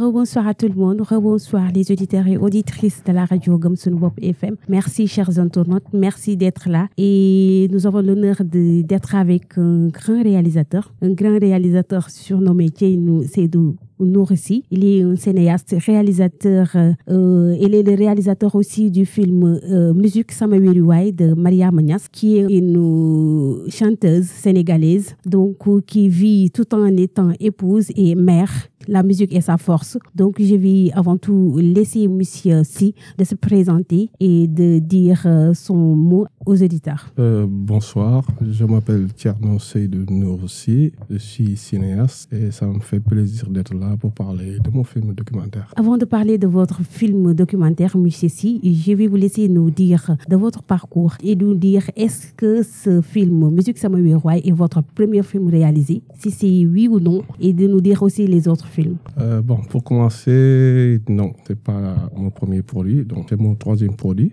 Rebonsoir à tout le monde, rebonsoir les auditeurs et auditrices de la radio Gamsunwop FM. Merci chers internautes, merci d'être là et nous avons l'honneur d'être avec un grand réalisateur, un grand réalisateur surnommé Seydou Noursi. Il est un cinéaste, réalisateur, euh, il est le réalisateur aussi du film euh, Musique Samawiriwai de Maria Magnas, qui est une chanteuse sénégalaise, donc qui vit tout en étant épouse et mère la musique est sa force. Donc, je vais avant tout laisser monsieur Si de se présenter et de dire euh, son mot aux éditeurs. Euh, bonsoir, je m'appelle Tierno Seydou Noursi, je suis cinéaste et ça me fait plaisir d'être là pour parler de mon film documentaire. Avant de parler de votre film documentaire, monsieur Si, je vais vous laisser nous dire de votre parcours et nous dire est-ce que ce film Musique Samuel Roy est votre premier film réalisé, si c'est oui ou non, et de nous dire aussi les autres euh, Bon, pour commencer, non, c'est pas mon premier produit, donc c'est mon troisième produit.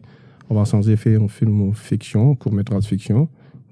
On va sans effet un film fiction, court-métrage fiction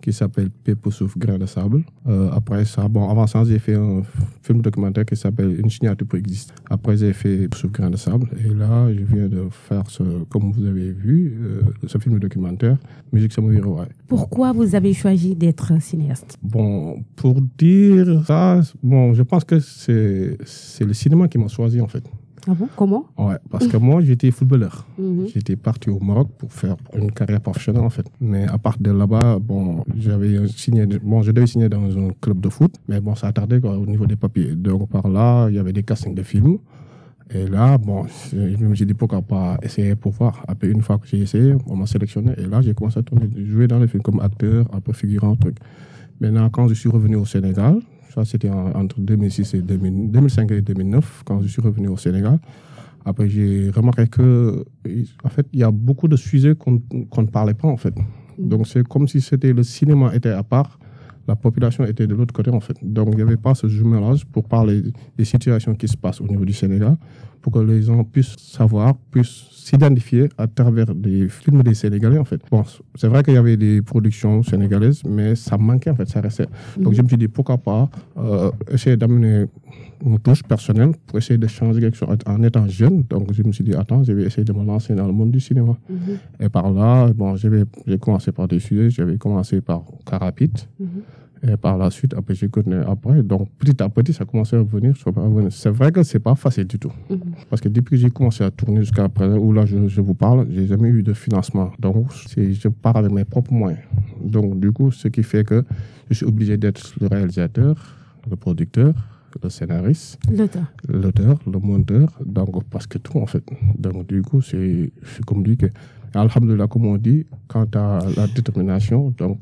qui s'appelle Pépo Souffle Grain de Sable. Euh, après ça, bon, avant ça, j'ai fait un film documentaire qui s'appelle Une signature pour exister. Après, j'ai fait Souffle Grain de Sable. Et là, je viens de faire, ce, comme vous avez vu, euh, ce film documentaire, Musique Samouraï. Pourquoi vous avez choisi d'être cinéaste? Bon, pour dire ça, bon, je pense que c'est le cinéma qui m'a choisi en fait. Ah bon Comment? Ouais, parce que moi, j'étais footballeur. Mhm. J'étais parti au Maroc pour faire une carrière professionnelle, en fait. Mais à part de là-bas, bon, j'avais signé, bon, je devais signer dans un club de foot, mais bon, ça a tardé quoi, au niveau des papiers. Donc, par là, il y avait des castings de films. Et là, bon, je me suis dit pourquoi pas essayer pour voir. Après, une fois que j'ai essayé, on m'a sélectionné. Et là, j'ai commencé à tourner, jouer dans les films comme acteur, un peu figurant, truc. Maintenant, quand je suis revenu au Sénégal, ça, c'était entre 2006 et 2005 et 2009, quand je suis revenu au Sénégal. Après, j'ai remarqué que, en fait, il y a beaucoup de sujets qu'on ne parlait pas, en fait. Donc, c'est comme si c'était le cinéma était à part, la population était de l'autre côté, en fait. Donc, il n'y avait pas ce jumelage pour parler des situations qui se passent au niveau du Sénégal, pour que les gens puissent savoir, puissent s'identifier à travers des films des Sénégalais, en fait. Bon, c'est vrai qu'il y avait des productions sénégalaises, mais ça manquait, en fait, ça restait. Donc, je me suis dit, pourquoi pas euh, essayer d'amener une touche personnelle pour essayer de changer quelque chose en étant jeune. Donc, je me suis dit, attends, je vais essayer de me lancer dans le monde du cinéma. Mhm. Et par là, bon, j'ai commencé par des sujets. J'avais commencé par Carapit. Mhm. Et par la suite, après, j'ai connu après. Donc, petit à petit, ça a commencé à venir. C'est vrai que c'est pas facile du tout. Mhm. Parce que depuis que j'ai commencé à tourner jusqu'à présent, où là, je, vous parle, j'ai jamais eu de financement. Donc, je pars avec mes propres moyens. Donc, du coup, ce qui fait que je suis obligé d'être le réalisateur, le producteur, le scénariste, l'auteur, le monteur, donc parce que tout en fait. Donc du coup, c'est comme dit que Alhamdulillah, comme on dit, quant à la détermination, donc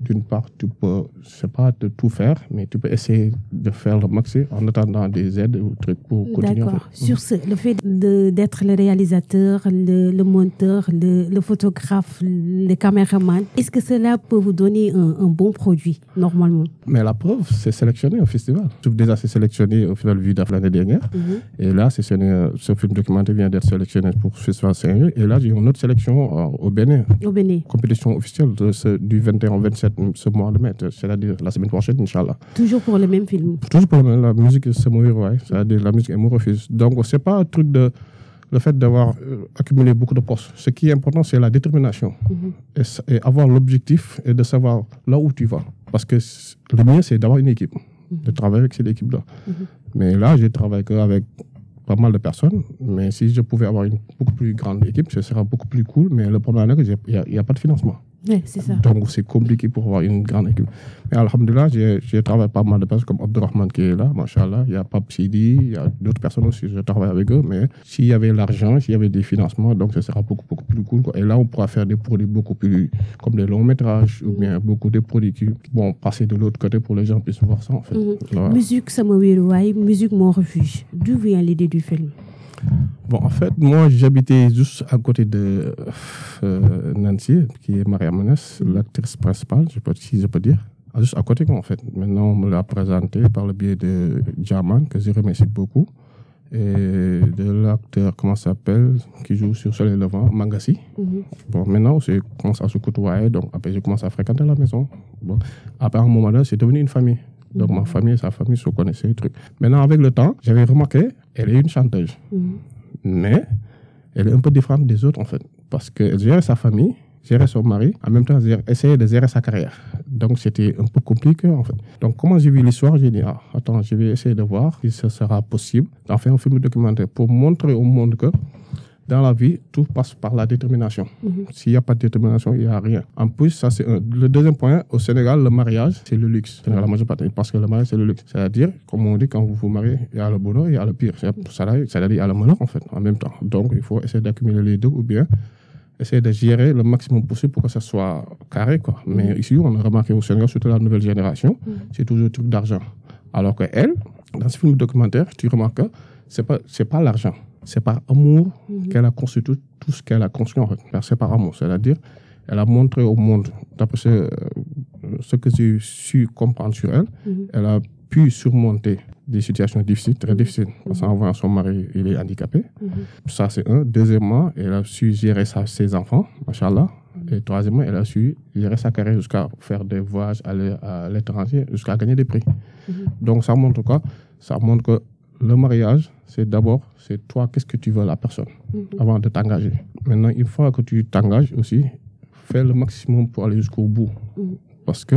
d'une part, tu peux, c'est pas de tout faire, mais tu peux essayer de faire le maximum en attendant des aides ou trucs pour continuer. D'accord. Sur ce, le fait d'être le réalisateur, le, monteur, le, photographe, le caméraman, est-ce que cela peut vous donner un, bon produit, normalement? Mais la preuve, c'est sélectionné au festival. Déjà, c'est sélectionné au Festival Vida l'année dernière. Mhm. Et là, ce film documentaire vient d'être sélectionné pour le Festival saint Et là, j'ai une autre sélection euh, au Bénin. Au Bénin. Compétition officielle de ce, du 21 au 27 ce mois de mai, c'est-à-dire la semaine prochaine, Inch'Allah. Toujours pour le même film Toujours pour la musique, c'est mourir, ouais. C'est-à-dire la musique refuse. Donc, c'est pas un truc de le fait d'avoir euh, accumulé beaucoup de postes. Ce qui est important, c'est la détermination mm-hmm. et, avoir l'objectif et de savoir là où tu vas. Parce que le mieux, c'est d'avoir une équipe, mm-hmm. de travailler avec cette équipe-là. Mm-hmm. Mais là, j'ai travaillé avec pas mal de personnes, mais si je pouvais avoir une beaucoup plus grande équipe, ce serait beaucoup plus cool. Mais le problème, c'est qu'il n'y a, pas de financement. C'est ça. Donc, c'est compliqué pour avoir une grande équipe. Mais Alhamdulillah, j'ai travaillé pas mal de personnes comme Abdurrahman qui est là, machallah. Il y a Pap Sidi, il y a d'autres personnes aussi, je travaille avec eux. Mais s'il y avait l'argent, s'il y avait des financements, donc ce sera beaucoup, beaucoup plus cool. Et là, on pourra faire des produits beaucoup plus, comme des longs métrages, ou bien beaucoup de produits qui vont passer de l'autre côté pour les gens puissent voir ça, en fait. Mhm. Musique Samovirouaï, musique Mon Refuge. D'où vient l'idée du film? Bon, en fait, moi, j'habitais juste à côté de euh, Nancy, qui est Maria Menes, l'actrice principale, je peux, si je peux dire. Ah, juste à côté, en fait. Maintenant, on me l'a présenté par le biais de Jaman, que je remercie beaucoup, et de l'acteur, comment s'appelle, qui joue sur Soleil Levant, Mangassi. Mhm. Bon, maintenant, je commence à se côtoyer, donc après, je commence à fréquenter la maison. Bon, après, un moment là, c'est devenu une famille. Donc ma famille et sa famille se connaissaient, les trucs. Maintenant, avec le temps, j'avais remarqué, elle est une chanteuse. Mais elle est un peu différente des autres, en fait. Parce qu'elle gérait sa famille, gérait son mari, en même temps, essayait de gérer sa carrière. Donc, c'était un peu compliqué, en fait. Donc, comment j'ai vu l'histoire, j'ai dit, ah, attends, je vais essayer de voir si ce sera possible d'en faire un film documentaire pour montrer au monde que dans la vie, tout passe par la détermination. Mhm. S'il n'y a pas de détermination, il n'y a rien. En plus, ça c'est Le deuxième point, au Sénégal, le mariage, c'est le luxe. la parce que le mariage, c'est le luxe. C'est-à-dire, comme on dit, quand vous vous mariez, il y a le bonheur, il y a le pire. C'est-à-dire, il y a le malheur, en fait, en même temps. Donc, il faut essayer d'accumuler les deux ou bien essayer de gérer le maximum possible pour que ça soit carré. Quoi. Mais mhm. ici, on a remarqué au Sénégal, surtout la nouvelle génération, mhm. c'est toujours un truc d'argent. Alors que elle, dans ce film documentaire, tu remarques que ce n'est pas, pas l'argent c'est par amour mhm. qu'elle a construit tout, ce qu'elle a construit en fait. C'est par amour, c'est-à-dire elle a montré au monde, d'après ce, euh, ce, que j'ai su comprendre sur elle, mhm. elle a pu surmonter des situations difficiles, très difficiles. Parce qu'en voyant son mari, il est handicapé. Mhm. Ça, c'est un. Deuxièmement, elle a su gérer ses enfants, machallah. Et troisièmement, elle a su gérer sa carrière jusqu'à faire des voyages à l'étranger, jusqu'à gagner des prix. Donc, ça montre quoi? Ça montre que le mariage, c'est d'abord, c'est toi, qu'est-ce que tu veux la personne mhm. avant de t'engager. Maintenant, une fois que tu t'engages aussi, fais le maximum pour aller jusqu'au bout. Mhm. Parce que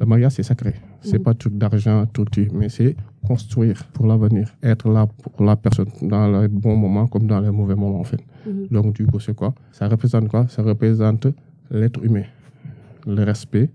le mariage, c'est sacré. C'est mhm. pas tout d'argent, tout, mais c'est construire pour l'avenir, être là pour la personne dans les bons moments comme dans les mauvais moments, en fait. Donc, du coup, c'est quoi? Ça représente quoi? Ça représente l'être humain, le respect,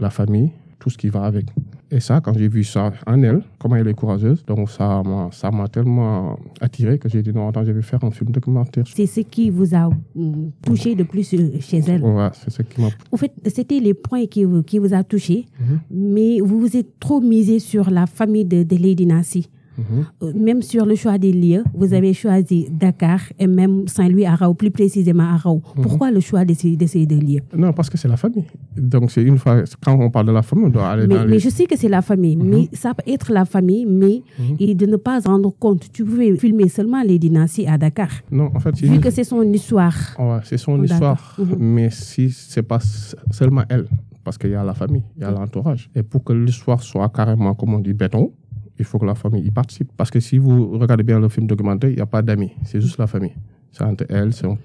la famille, tout ce qui va avec. Et ça, quand j'ai vu ça en elle, comment elle est courageuse, donc ça m'a, ça m'a tellement attiré que j'ai dit non, attends, je vais faire un film documentaire. C'est ce qui vous a mm, touché de plus euh, chez elle Ouais, c'est ce qui m'a. En fait, c'était les points qui, qui vous a touché, mhm. mais vous vous êtes trop misé sur la famille de, de Lady Nancy. Mhm. Euh, même sur le choix des lieux, vous avez choisi Dakar et même Saint-Louis Arao, plus précisément Arao. Mhm. Pourquoi le choix de ces, deux lieux? Non, parce que c'est la famille. Donc, c'est une fois, quand on parle de la famille, on doit aller mais, dans Mais je sais que c'est la famille, mhm. mais ça peut être la famille, mais et de ne pas rendre compte. Tu pouvais filmer seulement les dynasties à Dakar. Non, en fait, vu que c'est son histoire. Ouais, c'est son histoire, mais si c'est pas seulement elle, parce qu'il y a la famille, il y a l'entourage. Et pour que l'histoire soit carrément, comme on dit, béton, il faut que la famille y participe. Parce que si vous regardez bien le film documentaire, il n'y a pas d'amis, c'est juste la famille. C'est entre elle, son,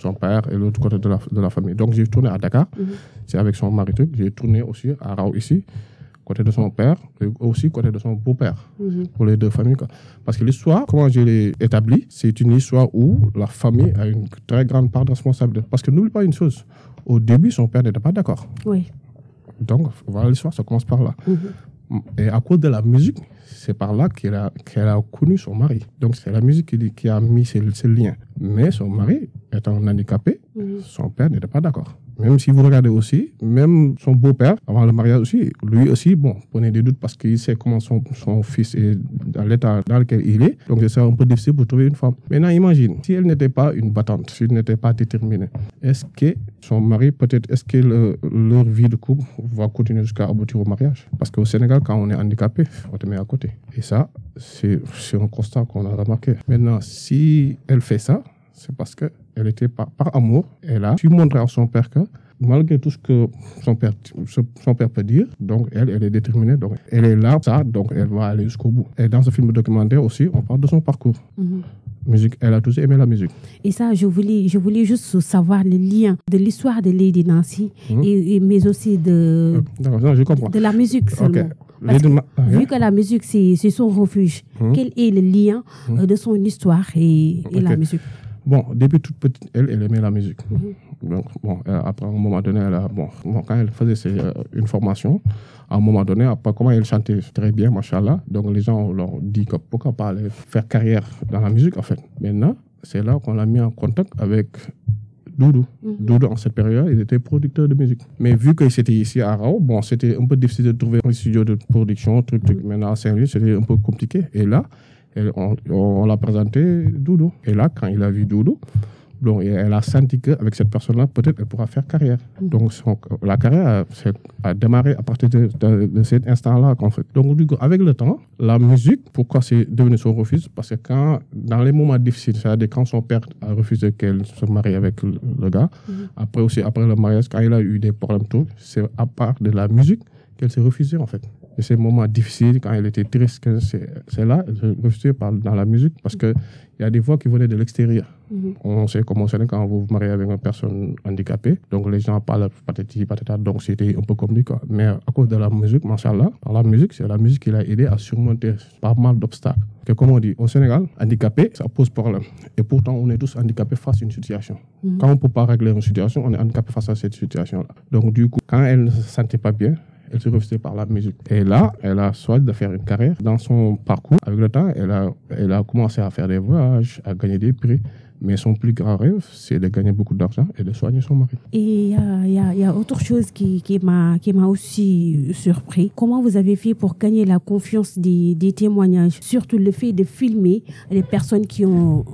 son père et l'autre côté de la, de la, famille. Donc j'ai tourné à Dakar, mhm. c'est avec son mari. J'ai tourné aussi à Rao ici, côté de son père et aussi côté de son beau-père, mhm. pour les deux familles. Parce que l'histoire, comment je l'ai établie, c'est une histoire où la famille a une très grande part de responsabilité. Parce que n'oublie pas une chose, au début, son père n'était pas d'accord. Oui. Donc voilà l'histoire, ça commence par là. Mhm. Et à cause de la musique, c'est par là qu'elle a, qu'elle a connu son mari. Donc c'est la musique qui, qui a mis ces, liens. Mais son mari, étant handicapé, son père n'était pas d'accord. Même si vous regardez aussi, même son beau-père, avant le mariage aussi, lui aussi, bon, prenait des doutes parce qu'il sait comment son fils est dans l'état dans lequel il est. Donc c'est un peu difficile pour trouver une femme. Maintenant, imagine, si elle n'était pas une battante, si elle n'était pas déterminée, est-ce que son mari, peut-être, est-ce que leur vie de couple va continuer jusqu'à aboutir au mariage? Parce qu'au Sénégal, quand on est handicapé, on te met à côté. Et ça, c'est un constat qu'on a remarqué. Maintenant, si elle fait ça, c'est parce qu'elle était par, par, amour. Elle a su montrer à son père que malgré tout ce que son père, son père peut dire, donc elle, elle est déterminée, donc elle est là, ça, donc elle va aller jusqu'au bout. Et dans ce film documentaire aussi, on parle de son parcours. Mhm. Musique, elle a toujours aimé la musique. Et ça, je voulais, je voulais juste savoir le lien de l'histoire de Lady Nancy, mhm. et, mais aussi de, je comprends. de la musique seulement. vu que la musique, c'est son refuge, mhm. quel est le lien euh, de son histoire et, et la musique? Bon, depuis toute petite, elle, elle aimait la musique. Mhm. Donc, bon, après, à un moment donné, elle a, bon, quand elle faisait euh, une formation, à un moment donné, après, comment elle chantait très bien, machallah, donc les gens leur dit que pourquoi pas aller faire carrière dans la musique, en fait. Maintenant, c'est là qu'on l'a mis en contact avec Doudou. Mhm. Doudou, en cette période, il était producteur de musique. Mais vu que c'était ici à Rao, bon, c'était un peu difficile de trouver un studio de production, truc, truc. Mhm. Maintenant, à Saint-Louis, c'était un peu compliqué. Et là, on, l'a présenté Doudou. Et là, quand il a vu Doudou, donc, elle a senti qu'avec cette personne-là, peut-être elle pourra faire carrière. Donc, la carrière a, démarré à partir de, cet instant-là. Fait. Donc, du coup, avec le temps, la musique, pourquoi c'est devenu son refus Parce que quand, dans les moments difficiles, c'est-à-dire quand son père a refusé qu'elle se marie avec le, gars, mhm. après aussi, après le mariage, quand il a eu des problèmes, tout, c'est à part de la musique qu'elle s'est refusée, en fait. De ces moments difficiles, quand elle était triste, c'est là, elle se refuser dans la musique parce qu'il y a des voix qui venaient de l'extérieur. Mhm. On sait comment c'est quand vous vous mariez avec une personne handicapée. Donc les gens parlent patati patata. Donc c'était un peu compliqué. Mais à cause de la musique, machallah, par la musique, c'est la musique qui l'a aidé à surmonter pas mal d'obstacles. Que comme on dit, au Sénégal, handicapé, ça pose problème. Et pourtant, on est tous handicapés face à une situation. Mhm. Quand on ne peut pas régler une situation, on est handicapé face à cette situation-là. Donc du coup, quand elle ne se sentait pas bien, elle se refusait par la musique. Et là, elle a choisi de faire une carrière. Dans son parcours, avec le temps, elle a, elle a commencé à faire des voyages, à gagner des prix. Mais son plus grand rêve, c'est de gagner beaucoup d'argent et de soigner son mari. Et il y, y, a autre chose qui, qui m'a aussi surpris. Comment vous avez fait pour gagner la confiance des, des, témoignages? Surtout le fait de filmer les personnes qui ont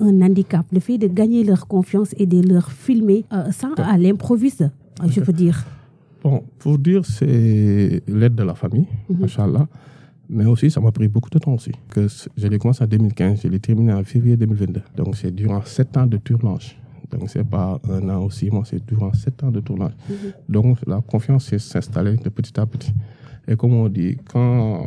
un handicap, le fait de gagner leur confiance et de leur filmer euh, ça à l'improviste, je veux dire. Bon, pour dire, c'est l'aide de la famille, mm mais aussi, ça m'a pris beaucoup de temps aussi. Que je l'ai commencé en 2015, je l'ai terminé en février 2022. Donc, c'est durant sept ans de tournage. Donc, c'est pas un an aussi, moi, c'est durant sept ans de tournage. Mhm. Donc, la confiance s'est installée de petit à petit. Et comme on dit, quand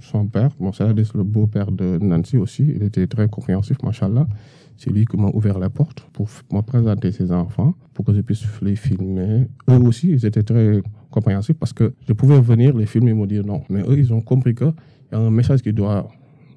son père, bon, c'est le beau-père de Nancy aussi, il était très compréhensif, machallah. C'est lui qui m'a ouvert la porte pour me présenter ses enfants, pour que je puisse les filmer. Eux aussi, ils étaient très compréhensifs parce que je pouvais venir les filmer et me dire non. Mais eux, ils ont compris qu'il y a un message qu'ils doivent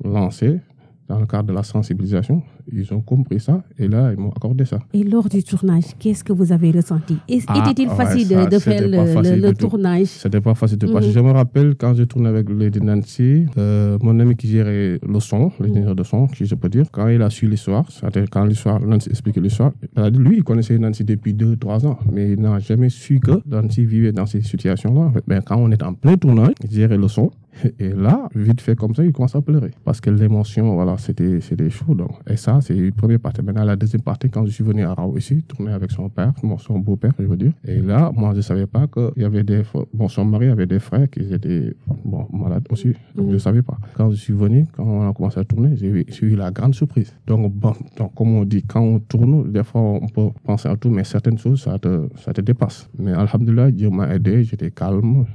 lancer dans le cadre de la sensibilisation. Ils ont compris ça et là, ils m'ont accordé ça. Et lors du tournage, qu'est-ce que vous avez ressenti? Ah, Était-il facile de, faire le, le, tournage? C'était pas facile de passer. Mhm. Je me rappelle quand j'ai tourné avec Lady Nancy, euh, mon ami qui gérait le son, l'ingénieur de son, qui je peux dire, quand il a su l'histoire, c'est-à-dire quand l'histoire, Nancy expliquait l'histoire, lui, il connaissait Nancy depuis 2-3 ans, mais il n'a jamais su que Nancy vivait dans ces situations-là. Mais quand on est en plein tournage, il gérait le son, et là, vite fait comme ça, il commence à pleurer. Parce que l'émotion, voilà, c'était chaud. Donc. Et ça, c'est une première partie. Maintenant, la deuxième partie, quand je suis venu à Rao ici, tourner avec son père, son beau-père, je veux dire. Et là, moi, je ne savais pas qu'il y avait des. Bon, son mari avait des frères qui étaient bon, malades aussi. Donc, je ne savais pas. Quand je suis venu, quand on a commencé à tourner, j'ai eu la grande surprise. Donc, bon, donc, comme on dit, quand on tourne, des fois, on peut penser à tout, mais certaines choses, ça te, ça te dépasse. Mais Alhamdulillah, Dieu m'a aidé, j'étais calme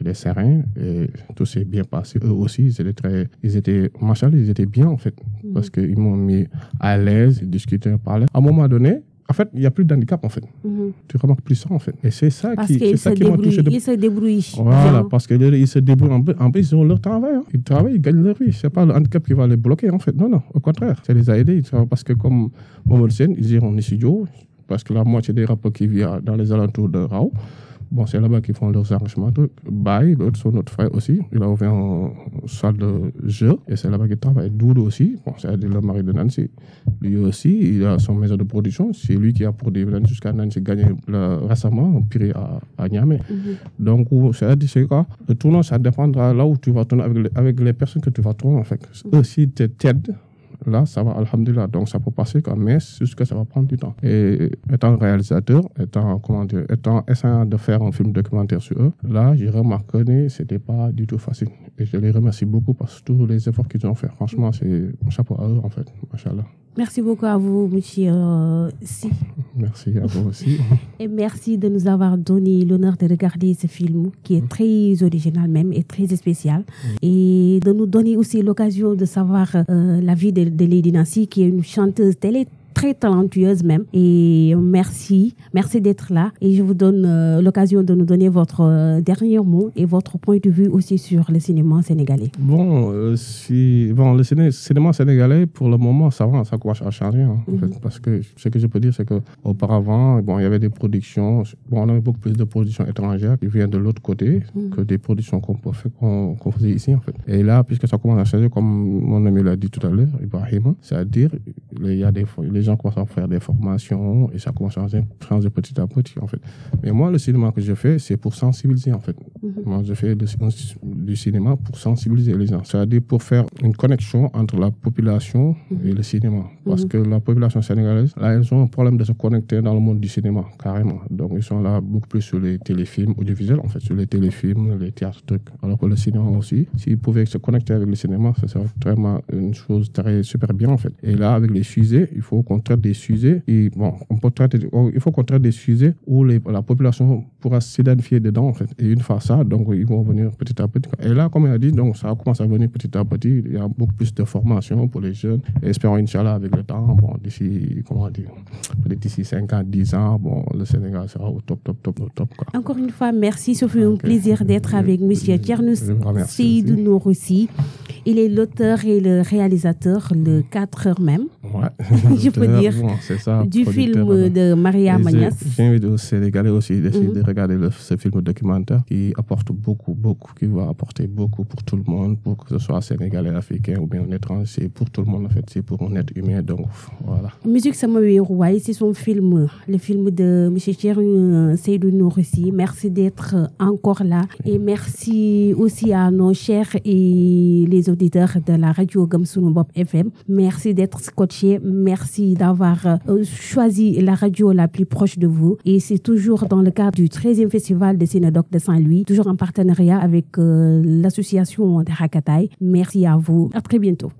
les serein et tout s'est bien passé. Eux aussi, ils étaient très, ils étaient, machin, ils étaient bien en fait, mm. parce qu'ils m'ont mis à l'aise, ils discutaient, parlaient. À un moment donné, en fait, il n'y a plus d'handicap, en fait. Mm-hmm. Tu remarques plus ça, en fait. Et c'est ça qui, c'est ça qui m'a touché. De... Ils se débrouillent. Voilà, parce qu'ils se débrouillent. En plus, ils ont leur travail. Hein. Ils travaillent, ils gagnent leur vie. Ce n'est pas le handicap qui va les bloquer, en fait. Non, non, au contraire. Ça les a aidés. Parce que comme Momo Sen, ils iront en studio, parce que la moitié des rapports qui vivent dans les alentours de Rao, Bon, c'est là-bas qu'ils font leurs arrangements. Baye, l'autre, son autre frère aussi, il a ouvert une salle de jeu et c'est là-bas qu'il travaille. Doudou aussi, bon, c'est le mari de Nancy. Lui aussi, il a son maison de production. C'est lui qui a produit jusqu'à Nancy gagné récemment prix à, à Niamey. Mm-hmm. Donc, c'est quoi? Le tournoi, ça dépendra là où tu vas tourner avec les, avec les personnes que tu vas tourner, en fait. Eux, si tu t'aident, là, ça va, alhamdulillah. Donc, ça peut passer comme mais juste que ça va prendre du temps. Et étant réalisateur, étant, comment dire, étant essayant de faire un film documentaire sur eux, là, j'ai remarqué que c'était pas du tout facile. Et je les remercie beaucoup que tous les efforts qu'ils ont fait, franchement, c'est chapeau à eux, en fait. Machallah. Merci beaucoup à vous, monsieur euh, Si. Merci à vous aussi. Et merci de nous avoir donné l'honneur de regarder ce film qui est très original même et très spécial. Et de nous donner aussi l'occasion de savoir euh, la vie de, de Lady Nancy, qui est une chanteuse télé très talentueuse même. Et merci, merci d'être là. Et je vous donne euh, l'occasion de nous donner votre euh, dernier mot et votre point de vue aussi sur le cinéma sénégalais. Bon, euh, si, bon le cinéma sénégalais, pour le moment, ça va, ça commence à changer. Hein, mhm. parce que ce que je peux dire, c'est qu'auparavant, bon, il y avait des productions, bon, on avait beaucoup plus de productions étrangères qui viennent de l'autre côté mhm. que des productions qu'on qu faisait ici, en fait. Et là, puisque ça commence à changer, comme mon ami l'a dit tout à l'heure, Ibrahim, c'est-à-dire, il y a des, les gens commencent à faire des formations et ça commence à changer, petit à petit, en fait. Mais moi, le cinéma que je fais, c'est pour sensibiliser, en fait. Mhm. Moi, je fais du, cinéma pour sensibiliser les gens. C'est-à-dire pour faire une connexion entre la population mhm. et le cinéma. Parce mhm. que la population sénégalaise, là, ils ont un problème de se connecter dans le monde du cinéma, carrément. Donc, ils sont là beaucoup plus sur les téléfilms audiovisuels, en fait, sur les téléfilms, les théâtres, trucs. Alors que le cinéma aussi, s'ils pouvaient se connecter avec le cinéma, ça serait vraiment une chose très super bien, en fait. Et là, avec les fusées, il faut qu'on traite des sujets. Et bon, on peut traiter, il faut qu'on traite des sujets où les, la population pourra s'identifier dedans, en fait. Et une fois ça. Donc, ils vont venir petit à petit. Et là, comme il a dit, donc, ça commence à venir petit à petit. Il y a beaucoup plus de formation pour les jeunes. Et espérons, Inch'Allah, avec le temps, bon, d'ici, comment dire, d'ici 5 ans, 10 ans, bon, le Sénégal sera au top, top, top, top. Quoi. Encore une fois, merci. Ça fait un plaisir d'être avec M. Tchernus Seydou Nourussi. Il est l'auteur et le réalisateur, le 4 heures même. Ouais. Je peux dire. ça, du film de Maria Magnas. J'invite aux Sénégalais aussi d'essayer de regarder ce film documentaire qui apporte beaucoup, beaucoup, qui va apporter beaucoup pour tout le monde, pour que ce soit sénégalais, africain ou bien étranger. C'est pour tout le monde, en fait. C'est pour un être humain. Donc, voilà. Musique Samawi Rouaï, c'est son film, le film de M. Thierry Seydou Nourissi. Merci d'être encore là. Et merci aussi à nos chers et les auditeurs de la radio Gamsounou Bob FM. Merci d'être scotché. Merci d'avoir euh, choisi la radio la plus proche de vous. Et c'est toujours dans le cadre du 13e festival de Sénédoc de Saint-Louis, toujours en partenariat avec euh, l'association de Hakataï. Merci à vous. À très bientôt.